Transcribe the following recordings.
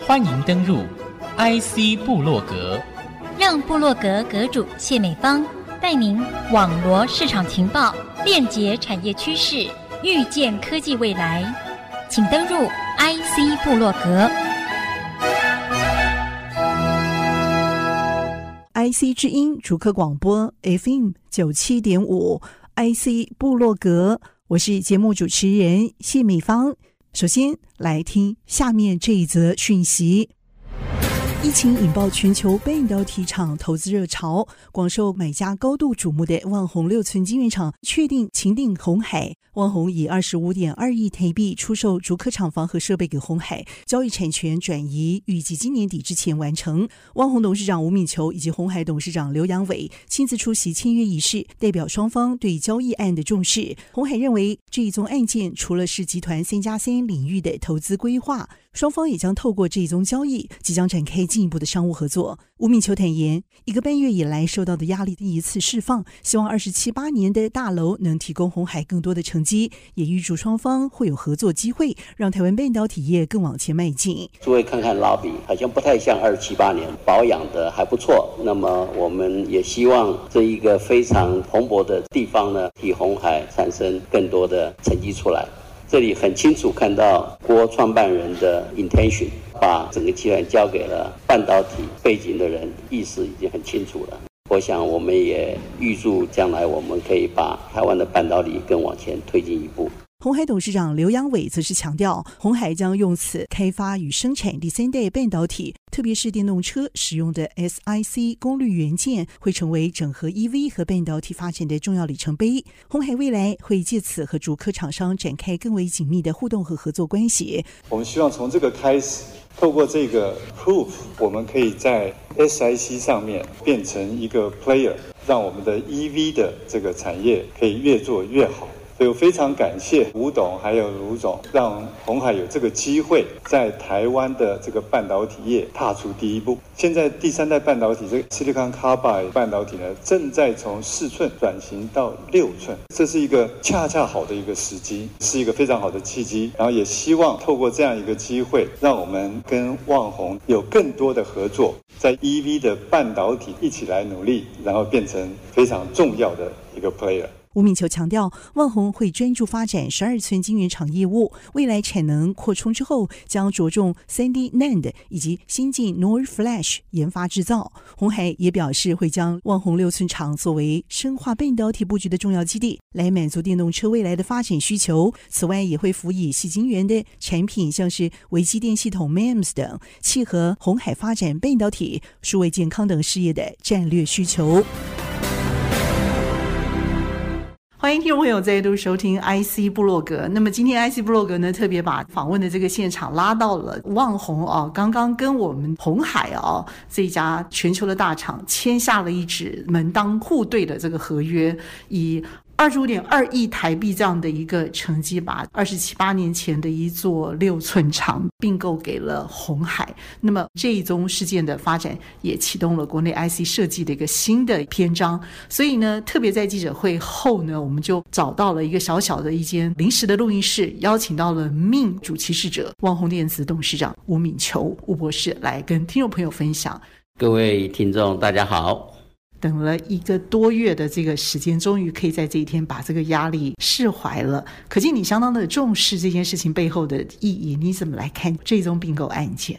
欢迎登入 IC 部落格，让部落格阁主谢美芳带您网罗市场情报，链接产业趋势，预见科技未来。请登入 IC 部落格。IC 之音逐客广播 FM 九七点五，IC 部落格，我是节目主持人谢美芳。首先来听下面这一则讯息。疫情引爆全球半导体厂投资热潮，广受买家高度瞩目的万宏六寸晶圆厂确定情定红海。万宏以二十五点二亿台币出售竹科厂房和设备给红海，交易产权转移预计今年底之前完成。万宏董事长吴敏球以及红海董事长刘阳伟亲自出席签约仪式，代表双方对交易案的重视。红海认为这一宗案件除了是集团三加三领域的投资规划。双方也将透过这一宗交易，即将展开进一步的商务合作。吴敏秋坦言，一个半月以来受到的压力第一次释放，希望二十七八年的大楼能提供红海更多的成绩，也预祝双方会有合作机会，让台湾半导体业更往前迈进。诸位看看拉比好像不太像二十七八年，保养的还不错。那么我们也希望这一个非常蓬勃的地方呢，替红海产生更多的成绩出来。这里很清楚看到郭创办人的 intention，把整个集团交给了半导体背景的人，意思已经很清楚了。我想，我们也预祝将来我们可以把台湾的半导体更往前推进一步。鸿海董事长刘扬伟则是强调，鸿海将用此开发与生产第三代半导体，特别是电动车使用的 SiC 功率元件，会成为整合 EV 和半导体发展的重要里程碑。鸿海未来会借此和主科厂商展开更为紧密的互动和合作关系。我们希望从这个开始，透过这个 proof，我们可以在 SiC 上面变成一个 player，让我们的 EV 的这个产业可以越做越好。所以我非常感谢吴董还有卢总，让鸿海有这个机会在台湾的这个半导体业踏出第一步。现在第三代半导体这个 Silicon Carbide 半导体呢，正在从四寸转型到六寸，这是一个恰恰好的一个时机，是一个非常好的契机。然后也希望透过这样一个机会，让我们跟旺宏有更多的合作，在 EV 的半导体一起来努力，然后变成非常重要的一个 player。吴敏球强调，旺宏会专注发展十二寸晶圆厂业务，未来产能扩充之后，将着重 3D NAND 以及先进 NOR Flash 研发制造。鸿海也表示，会将旺宏六寸厂作为深化半导体布局的重要基地，来满足电动车未来的发展需求。此外，也会辅以矽晶圆的产品，像是微机电系统 MEMS 等，契合鸿海发展半导体、数位健康等事业的战略需求。欢迎听众朋友再度收听 IC 部落格。那么今天 IC 部落格呢，特别把访问的这个现场拉到了旺宏啊，刚刚跟我们红海啊这一家全球的大厂签下了一纸门当户对的这个合约，以。二十五点二亿台币这样的一个成绩，把二十七八年前的一座六寸厂并购给了鸿海。那么这一宗事件的发展，也启动了国内 IC 设计的一个新的篇章。所以呢，特别在记者会后呢，我们就找到了一个小小的一间临时的录音室，邀请到了命主其事者旺宏电子董事长吴敏球吴博士来跟听众朋友分享。各位听众，大家好。等了一个多月的这个时间，终于可以在这一天把这个压力释怀了。可见你相当的重视这件事情背后的意义。你怎么来看这宗并购案件？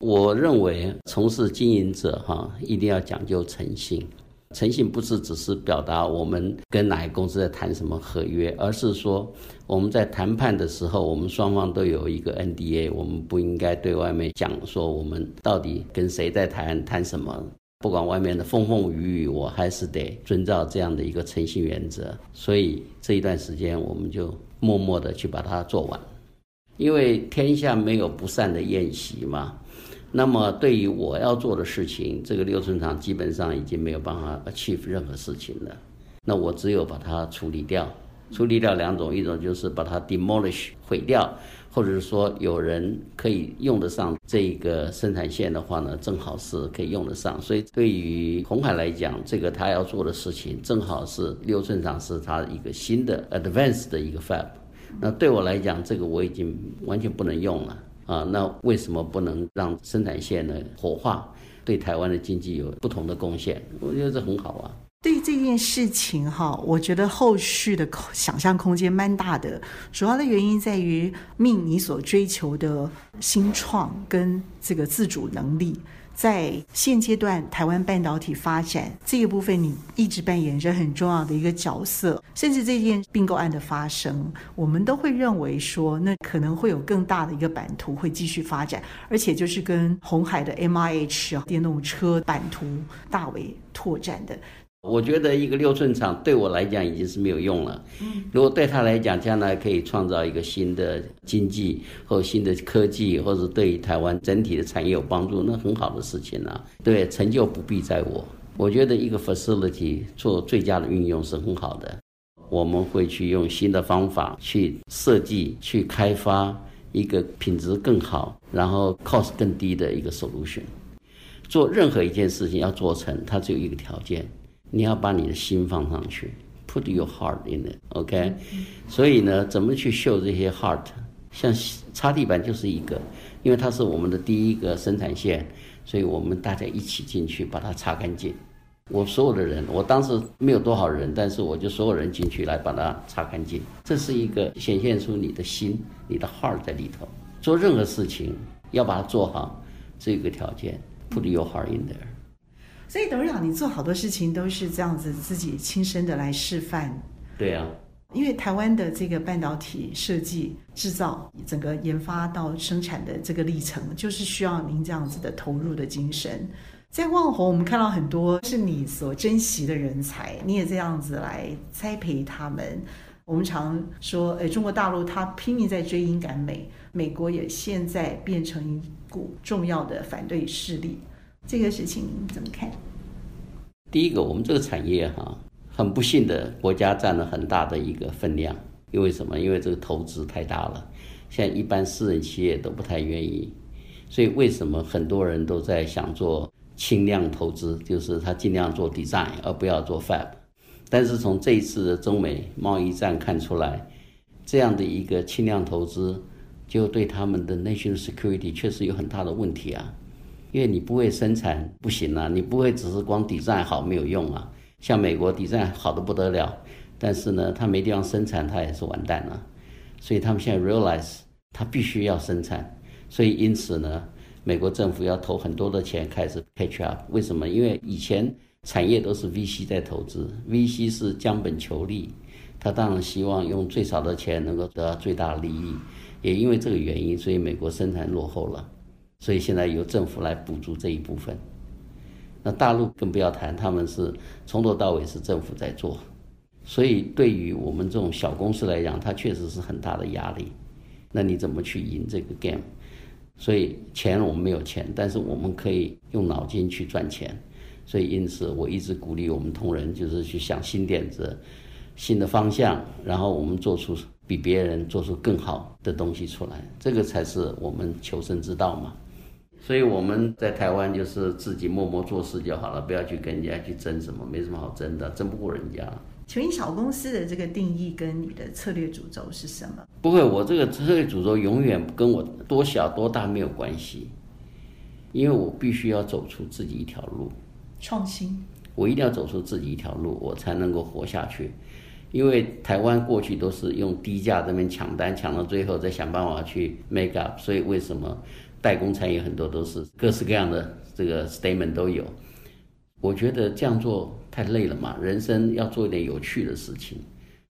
我认为从事经营者哈，一定要讲究诚信。诚信不是只是表达我们跟哪个公司在谈什么合约，而是说我们在谈判的时候，我们双方都有一个 NDA，我们不应该对外面讲说我们到底跟谁在谈谈什么。不管外面的风风雨雨，我还是得遵照这样的一个诚信原则。所以这一段时间，我们就默默的去把它做完。因为天下没有不散的宴席嘛。那么对于我要做的事情，这个六寸厂基本上已经没有办法 achieve 任何事情了。那我只有把它处理掉。处理掉两种，一种就是把它 demolish 毁掉。或者是说有人可以用得上这个生产线的话呢，正好是可以用得上。所以对于红海来讲，这个他要做的事情，正好是六寸厂是他一个新的 advanced 的一个 fab。那对我来讲，这个我已经完全不能用了啊。那为什么不能让生产线呢活化，对台湾的经济有不同的贡献？我觉得这很好啊。对这件事情哈，我觉得后续的想象空间蛮大的。主要的原因在于命你所追求的新创跟这个自主能力。在现阶段，台湾半导体发展这个部分，你一直扮演着很重要的一个角色。甚至这件并购案的发生，我们都会认为说，那可能会有更大的一个版图会继续发展，而且就是跟红海的 MIH 电动车版图大为拓展的。我觉得一个六寸厂对我来讲已经是没有用了。嗯如果对他来讲，将来可以创造一个新的经济或新的科技，或者对于台湾整体的产业有帮助，那很好的事情啊。对，成就不必在我。我觉得一个 facility 做最佳的运用是很好的。我们会去用新的方法去设计、去开发一个品质更好、然后 cost 更低的一个 solution。做任何一件事情要做成，它只有一个条件。你要把你的心放上去，put your heart in it，OK？所以呢，怎么去秀这些 heart？像擦地板就是一个，因为它是我们的第一个生产线，所以我们大家一起进去把它擦干净。我所有的人，我当时没有多少人，但是我就所有人进去来把它擦干净。这是一个显现出你的心，你的 heart 在里头。做任何事情要把它做好，这个条件，put your heart in there。所以董事长，你做好多事情都是这样子自己亲身的来示范。对啊，因为台湾的这个半导体设计、制造、整个研发到生产的这个历程，就是需要您这样子的投入的精神。在旺宏，我们看到很多是你所珍惜的人才，你也这样子来栽培他们。我们常说，诶，中国大陆它拼命在追英赶美，美国也现在变成一股重要的反对势力。这个事情你怎么看？第一个，我们这个产业哈，很不幸的，国家占了很大的一个分量。因为什么？因为这个投资太大了，现在一般私人企业都不太愿意。所以为什么很多人都在想做轻量投资？就是他尽量做 design，而不要做 fab。但是从这一次的中美贸易战看出来，这样的一个轻量投资，就对他们的 national security 确实有很大的问题啊。因为你不会生产不行啊，你不会只是光底站好没有用啊。像美国底站好的不得了，但是呢，他没地方生产，他也是完蛋了。所以他们现在 realize 他必须要生产，所以因此呢，美国政府要投很多的钱开始 catch up。为什么？因为以前产业都是 VC 在投资，VC 是将本求利，他当然希望用最少的钱能够得到最大的利益。也因为这个原因，所以美国生产落后了。所以现在由政府来补助这一部分，那大陆更不要谈，他们是从头到尾是政府在做，所以对于我们这种小公司来讲，它确实是很大的压力。那你怎么去赢这个 game？所以钱我们没有钱，但是我们可以用脑筋去赚钱。所以因此我一直鼓励我们同仁，就是去想新点子、新的方向，然后我们做出比别人做出更好的东西出来，这个才是我们求生之道嘛。所以我们在台湾就是自己默默做事就好了，不要去跟人家去争什么，没什么好争的，争不过人家。请问小公司的这个定义跟你的策略主轴是什么？不会，我这个策略主轴永远跟我多小多大没有关系，因为我必须要走出自己一条路，创新。我一定要走出自己一条路，我才能够活下去。因为台湾过去都是用低价这边抢单，抢到最后再想办法去 make up，所以为什么？代工产业很多都是各式各样的这个 statement 都有，我觉得这样做太累了嘛，人生要做一点有趣的事情，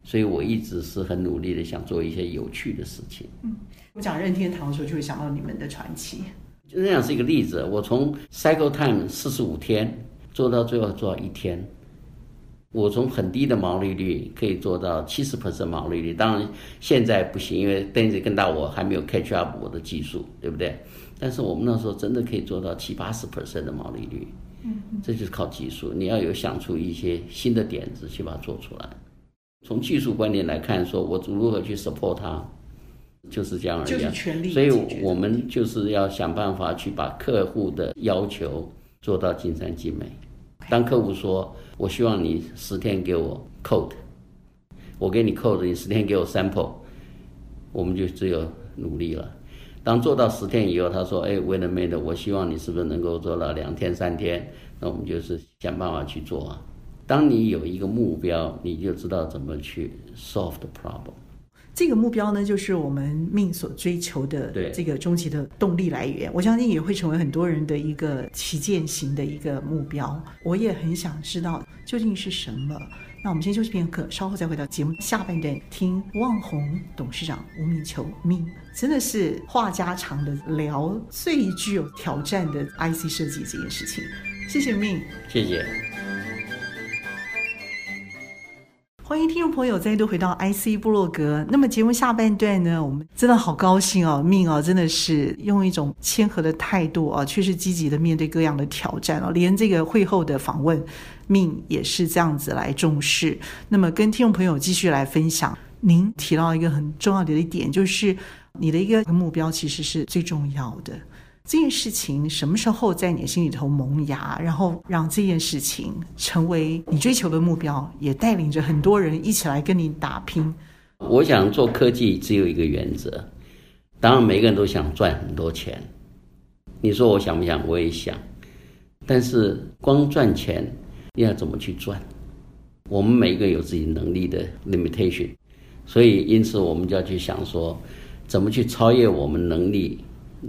所以我一直是很努力的想做一些有趣的事情。嗯，我讲任天堂的时候就会想到你们的传奇，就那样是一个例子。我从 cycle time 四十五天做到最后做到一天，我从很低的毛利率可以做到七十 percent 毛利率。当然现在不行，因为 Dennis 更大，我还没有 catch up 我的技术，对不对？但是我们那时候真的可以做到七八十 percent 的毛利率，嗯，这就是靠技术。你要有想出一些新的点子去把它做出来。从技术观点来看，说我如何去 support 它，就是这样而已。所以我们就是要想办法去把客户的要求做到尽善尽美。当客户说我希望你十天给我 code，我给你 code，你十天给我 sample，我们就只有努力了。当做到十天以后，他说：“哎，wait a minute，我希望你是不是能够做到两天、三天？”那我们就是想办法去做啊。当你有一个目标，你就知道怎么去 solve the problem。这个目标呢，就是我们命所追求的这个终极的动力来源。我相信也会成为很多人的一个旗舰型的一个目标。我也很想知道究竟是什么。那我们先休息片刻，稍后再回到节目下半段，听旺宏董事长吴敏球命，真的是话家常的聊最具有挑战的 IC 设计这件事情。谢谢命，谢谢。欢迎听众朋友再度回到 IC 部落格。那么节目下半段呢，我们真的好高兴哦，命哦，真的是用一种谦和的态度啊，确实积极的面对各样的挑战哦。连这个会后的访问，命也是这样子来重视。那么跟听众朋友继续来分享，您提到一个很重要的一点，就是你的一个目标其实是最重要的。这件事情什么时候在你心里头萌芽，然后让这件事情成为你追求的目标，也带领着很多人一起来跟你打拼。我想做科技只有一个原则，当然每个人都想赚很多钱。你说我想不想？我也想，但是光赚钱要怎么去赚？我们每一个有自己能力的 limitation，所以因此我们就要去想说，怎么去超越我们能力。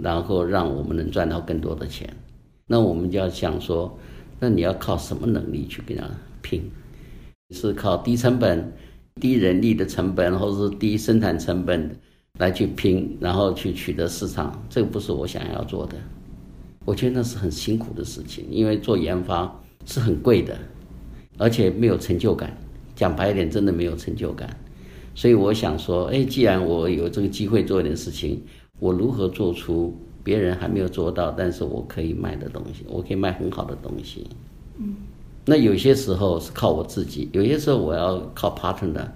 然后让我们能赚到更多的钱，那我们就要想说，那你要靠什么能力去跟他拼？是靠低成本、低人力的成本，或者是低生产成本来去拼，然后去取得市场？这个不是我想要做的。我觉得那是很辛苦的事情，因为做研发是很贵的，而且没有成就感。讲白一点，真的没有成就感。所以我想说，哎，既然我有这个机会做一点事情。我如何做出别人还没有做到，但是我可以卖的东西？我可以卖很好的东西。嗯，那有些时候是靠我自己，有些时候我要靠 partner。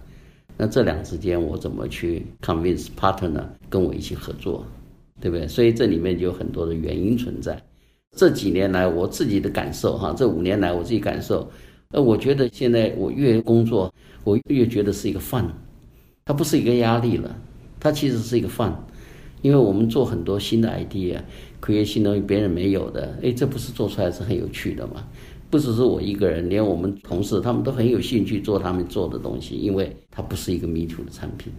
那这两之间，我怎么去 convince partner 跟我一起合作，对不对？所以这里面就有很多的原因存在。这几年来我自己的感受，哈，这五年来我自己感受，呃，我觉得现在我越工作，我越觉得是一个 fun，它不是一个压力了，它其实是一个 fun。因为我们做很多新的 idea，create 新东西别人没有的，哎，这不是做出来是很有趣的吗？不只是我一个人，连我们同事他们都很有兴趣做他们做的东西，因为它不是一个 me too 的产品。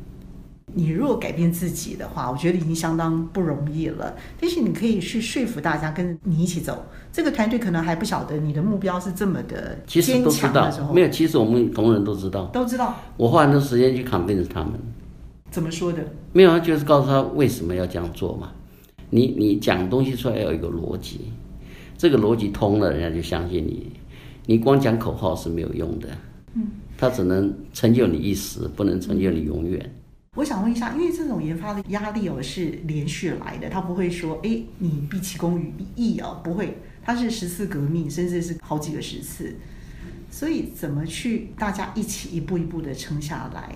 你如果改变自己的话，我觉得已经相当不容易了。但是你可以去说服大家跟你一起走，这个团队可能还不晓得你的目标是这么的坚强的时候。其实都知道，没有，其实我们同仁都知道，都知道。我花很多时间去 convince 他们。怎么说的？没有，就是告诉他为什么要这样做嘛。你你讲东西出来要有一个逻辑，这个逻辑通了，人家就相信你。你光讲口号是没有用的，嗯，他只能成就你一时，不能成就你永远。我想问一下，因为这种研发的压力哦是连续来的，他不会说，哎，你毕其功于一役哦，不会，它是十次革命，甚至是好几个十次。所以怎么去大家一起一步一步的撑下来？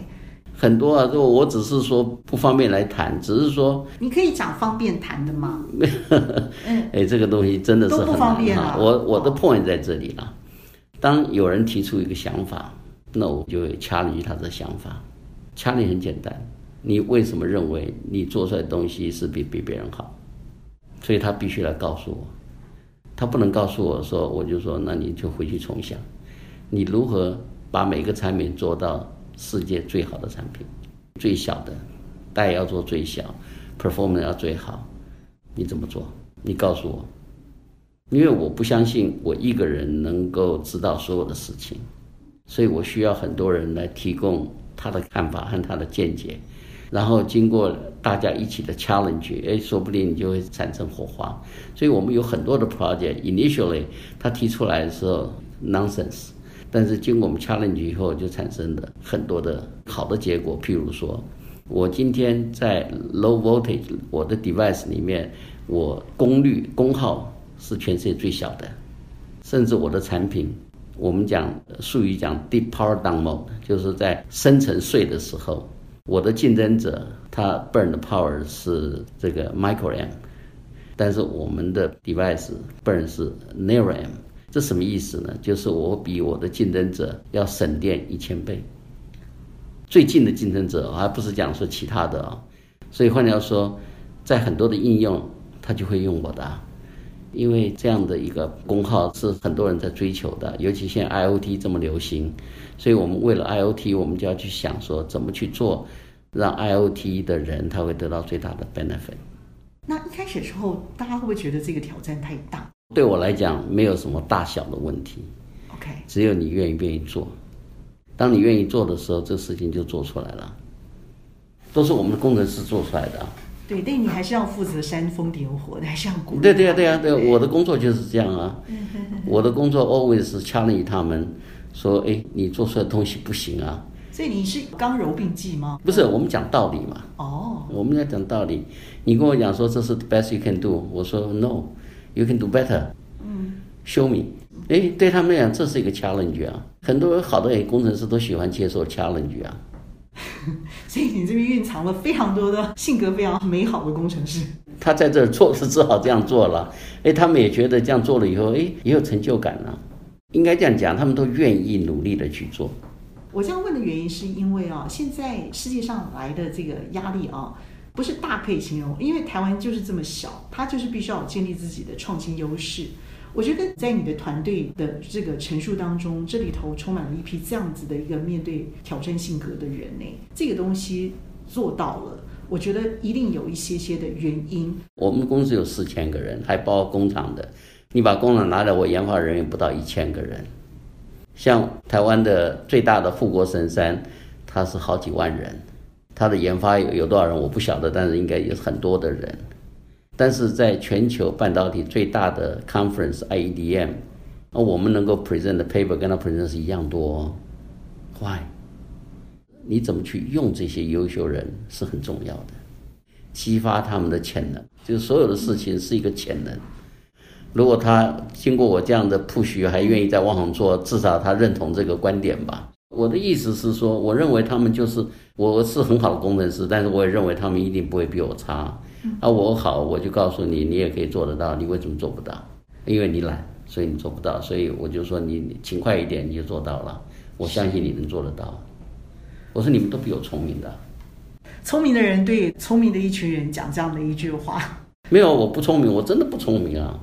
很多啊，就我只是说不方便来谈，只是说你可以讲方便谈的吗？哎，这个东西真的是都不方便啊。我我的 point 在这里了。当有人提出一个想法，那我就会 challenge 他的想法。Challenge 很简单，你为什么认为你做出来的东西是比比别人好？所以他必须来告诉我。他不能告诉我说，我就说那你就回去重想，你如何把每个产品做到。世界最好的产品，最小的，但也要做最小，performance 要最好。你怎么做？你告诉我，因为我不相信我一个人能够知道所有的事情，所以我需要很多人来提供他的看法和他的见解，然后经过大家一起的 challenge，哎，说不定你就会产生火花。所以我们有很多的 project，initially 他提出来的时候 nonsense。但是经过我们 challenge 以后，就产生了很多的好的结果。譬如说，我今天在 low voltage 我的 device 里面，我功率功耗是全世界最小的，甚至我的产品，我们讲术语讲 deep power down mode，就是在深层睡的时候，我的竞争者他 burn 的 power 是这个 micro m，但是我们的 device burn 是 nano m，。这什么意思呢？就是我比我的竞争者要省电一千倍。最近的竞争者还不是讲说其他的啊，所以换句话说，在很多的应用，他就会用我的，因为这样的一个功耗是很多人在追求的，尤其现在 IoT 这么流行，所以我们为了 IoT，我们就要去想说怎么去做，让 IoT 的人他会得到最大的 benefit。那一开始的时候，大家会不会觉得这个挑战太大？对我来讲，没有什么大小的问题。OK，只有你愿意愿意做。当你愿意做的时候，这个事情就做出来了。都是我们的工程师做出来的。对，但你还是要负责煽风点火的，还是要鼓励。对对啊，对啊，对，我的工作就是这样啊。我的工作 always 是 challenge 他们，说，哎，你做出来的东西不行啊。所以你是刚柔并济吗？不是，我们讲道理嘛。哦。我们要讲道理。你跟我讲说这是 the best you can do，我说 no，you can do better。嗯。Show me。哎，对他们来讲，这是一个 challenge 啊。很多好的工程师都喜欢接受 challenge 啊。所以你这边蕴藏了非常多的性格非常美好的工程师。他在这儿做是只好这样做了，哎，他们也觉得这样做了以后，哎，也有成就感了。应该这样讲，他们都愿意努力的去做。我这样问的原因是因为啊，现在世界上来的这个压力啊，不是大可以形容，因为台湾就是这么小，它就是必须要建立自己的创新优势。我觉得在你的团队的这个陈述当中，这里头充满了一批这样子的一个面对挑战性格的人呢。这个东西做到了，我觉得一定有一些些的原因。我们公司有四千个人，还包括工厂的。你把工厂拿来，我研发人员不到一千个人。像台湾的最大的富国神山，它是好几万人，它的研发有有多少人我不晓得，但是应该有很多的人。但是在全球半导体最大的 conference IEDM，那我们能够 present 的 paper 跟他 present 是一样多，Why？你怎么去用这些优秀人是很重要的，激发他们的潜能，就是所有的事情是一个潜能。如果他经过我这样的 push 还愿意在网上做，至少他认同这个观点吧。我的意思是说，我认为他们就是我是很好的工程师，但是我也认为他们一定不会比我差。啊，我好，我就告诉你，你也可以做得到。你为什么做不到？因为你懒，所以你做不到。所以我就说你勤快一点，你就做到了。我相信你能做得到。我说你们都比我聪明的。聪明的人对聪明的一群人讲这样的一句话。没有，我不聪明，我真的不聪明啊。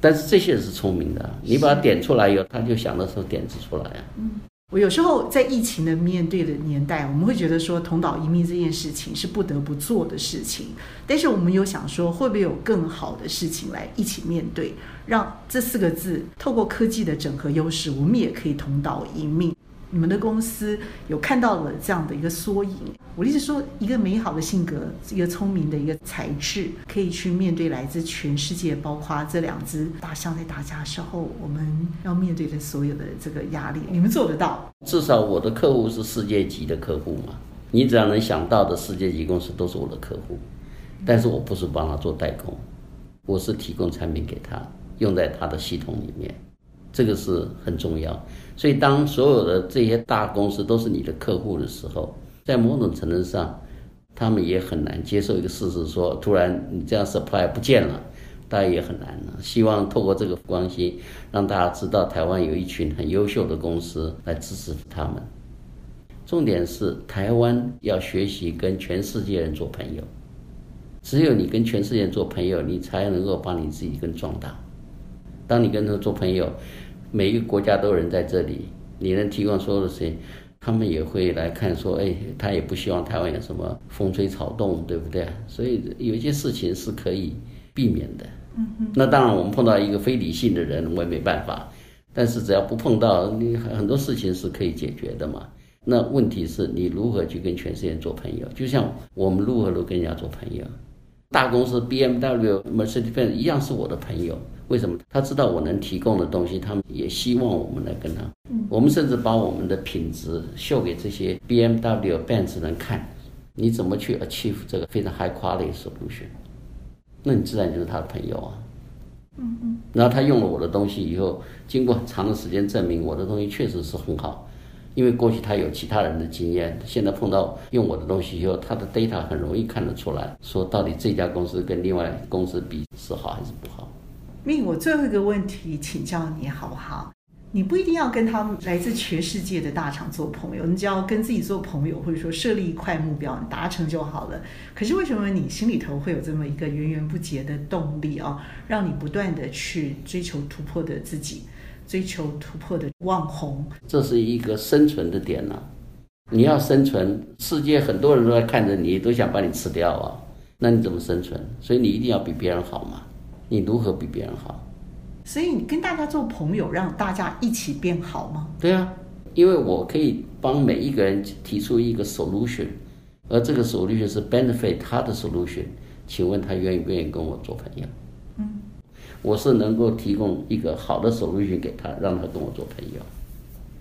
但是这些人是聪明的，你把它点出来以后，他就想的时候点子出来啊。嗯。我有时候在疫情的面对的年代，我们会觉得说同岛移命这件事情是不得不做的事情，但是我们有想说会不会有更好的事情来一起面对，让这四个字透过科技的整合优势，我们也可以同岛移命。你们的公司有看到了这样的一个缩影。我一直说，一个美好的性格，一个聪明的一个才智，可以去面对来自全世界，包括这两只大象在打架的时候，我们要面对的所有的这个压力，你们做得到？至少我的客户是世界级的客户嘛。你只要能想到的世界级公司都是我的客户，但是我不是帮他做代工，我是提供产品给他，用在他的系统里面。这个是很重要，所以当所有的这些大公司都是你的客户的时候，在某种程度上，他们也很难接受一个事实，说突然你这样 supply 不见了，大家也很难了。希望透过这个关系，让大家知道台湾有一群很优秀的公司来支持他们。重点是台湾要学习跟全世界人做朋友，只有你跟全世界人做朋友，你才能够把你自己更壮大。当你跟他做朋友，每一个国家都有人在这里，你能提供所有的事情，他们也会来看，说，哎，他也不希望台湾有什么风吹草动，对不对？所以有一些事情是可以避免的。嗯嗯。那当然，我们碰到一个非理性的人，我也没办法。但是只要不碰到，你很多事情是可以解决的嘛。那问题是你如何去跟全世界做朋友？就像我们如何如何跟人家做朋友。大公司 BMW、Mercedes-Benz 一样是我的朋友。为什么？他知道我能提供的东西，他们也希望我们来跟他。我们甚至把我们的品质秀给这些 BMW、Benz 人看。你怎么去 achieve 这个非常 high quality solution？那你自然就是他的朋友啊。嗯嗯。然后他用了我的东西以后，经过很长的时间证明我的东西确实是很好，因为过去他有其他人的经验，现在碰到用我的东西以后，他的 data 很容易看得出来，说到底这家公司跟另外公司比是好还是不好。命，我最后一个问题请教你好不好？你不一定要跟他们来自全世界的大厂做朋友，你只要跟自己做朋友，或者说设立一块目标，达成就好了。可是为什么你心里头会有这么一个源源不竭的动力啊，让你不断的去追求突破的自己，追求突破的网红？这是一个生存的点呐、你要生存，世界很多人都在看着你，都想把你吃掉啊，那你怎么生存？所以你一定要比别人好嘛。你如何比别人好？所以你跟大家做朋友，让大家一起变好吗？对啊，因为我可以帮每一个人提出一个 solution，而这个 solution 是 benefit 他的 solution。请问他愿意不愿意跟我做朋友？嗯，我是能够提供一个好的 solution 给他，让他跟我做朋友。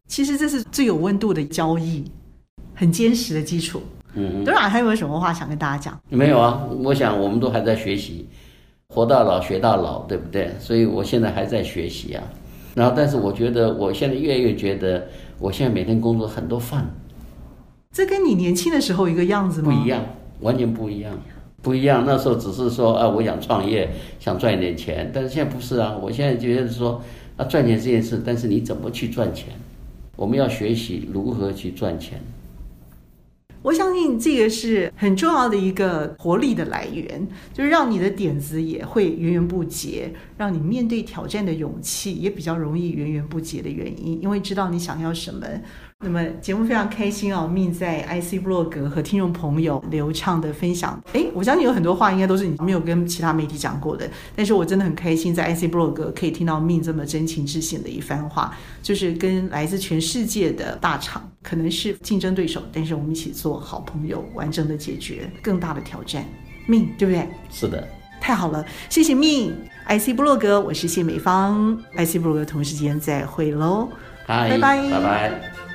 其实这是最有温度的交易，很坚实的基础。嗯，董事长还有没有什么话想跟大家讲？没有啊，我想我们都还在学习。活到老学到老，对不对？所以我现在还在学习啊。然后，但是我觉得，我现在越来越觉得，我现在每天工作很多 fun。这跟你年轻的时候一个样子吗？不一样，完全不一样，不一样。那时候只是说啊，我想创业，想赚一点钱。但是现在不是啊，我现在觉得说啊，赚钱这件事，但是你怎么去赚钱？我们要学习如何去赚钱。我相信这个是很重要的一个活力的来源，就是让你的点子也会源源不竭，让你面对挑战的勇气也比较容易源源不竭的原因，因为知道你想要什么。那么节目非常开心啊，Min 在 IC 部落格和听众朋友流畅的分享。诶，我相信有很多话应该都是你没有跟其他媒体讲过的，但是我真的很开心在 IC 部落格可以听到 Min 这么真情至性的一番话，就是跟来自全世界的大厂可能是竞争对手，但是我们一起做好朋友，完整的解决更大的挑战。Min 对不对？是的，太好了，谢谢 Min。IC 部落格，我是谢美芳，IC 部落格同时间再会喽，拜拜，拜拜。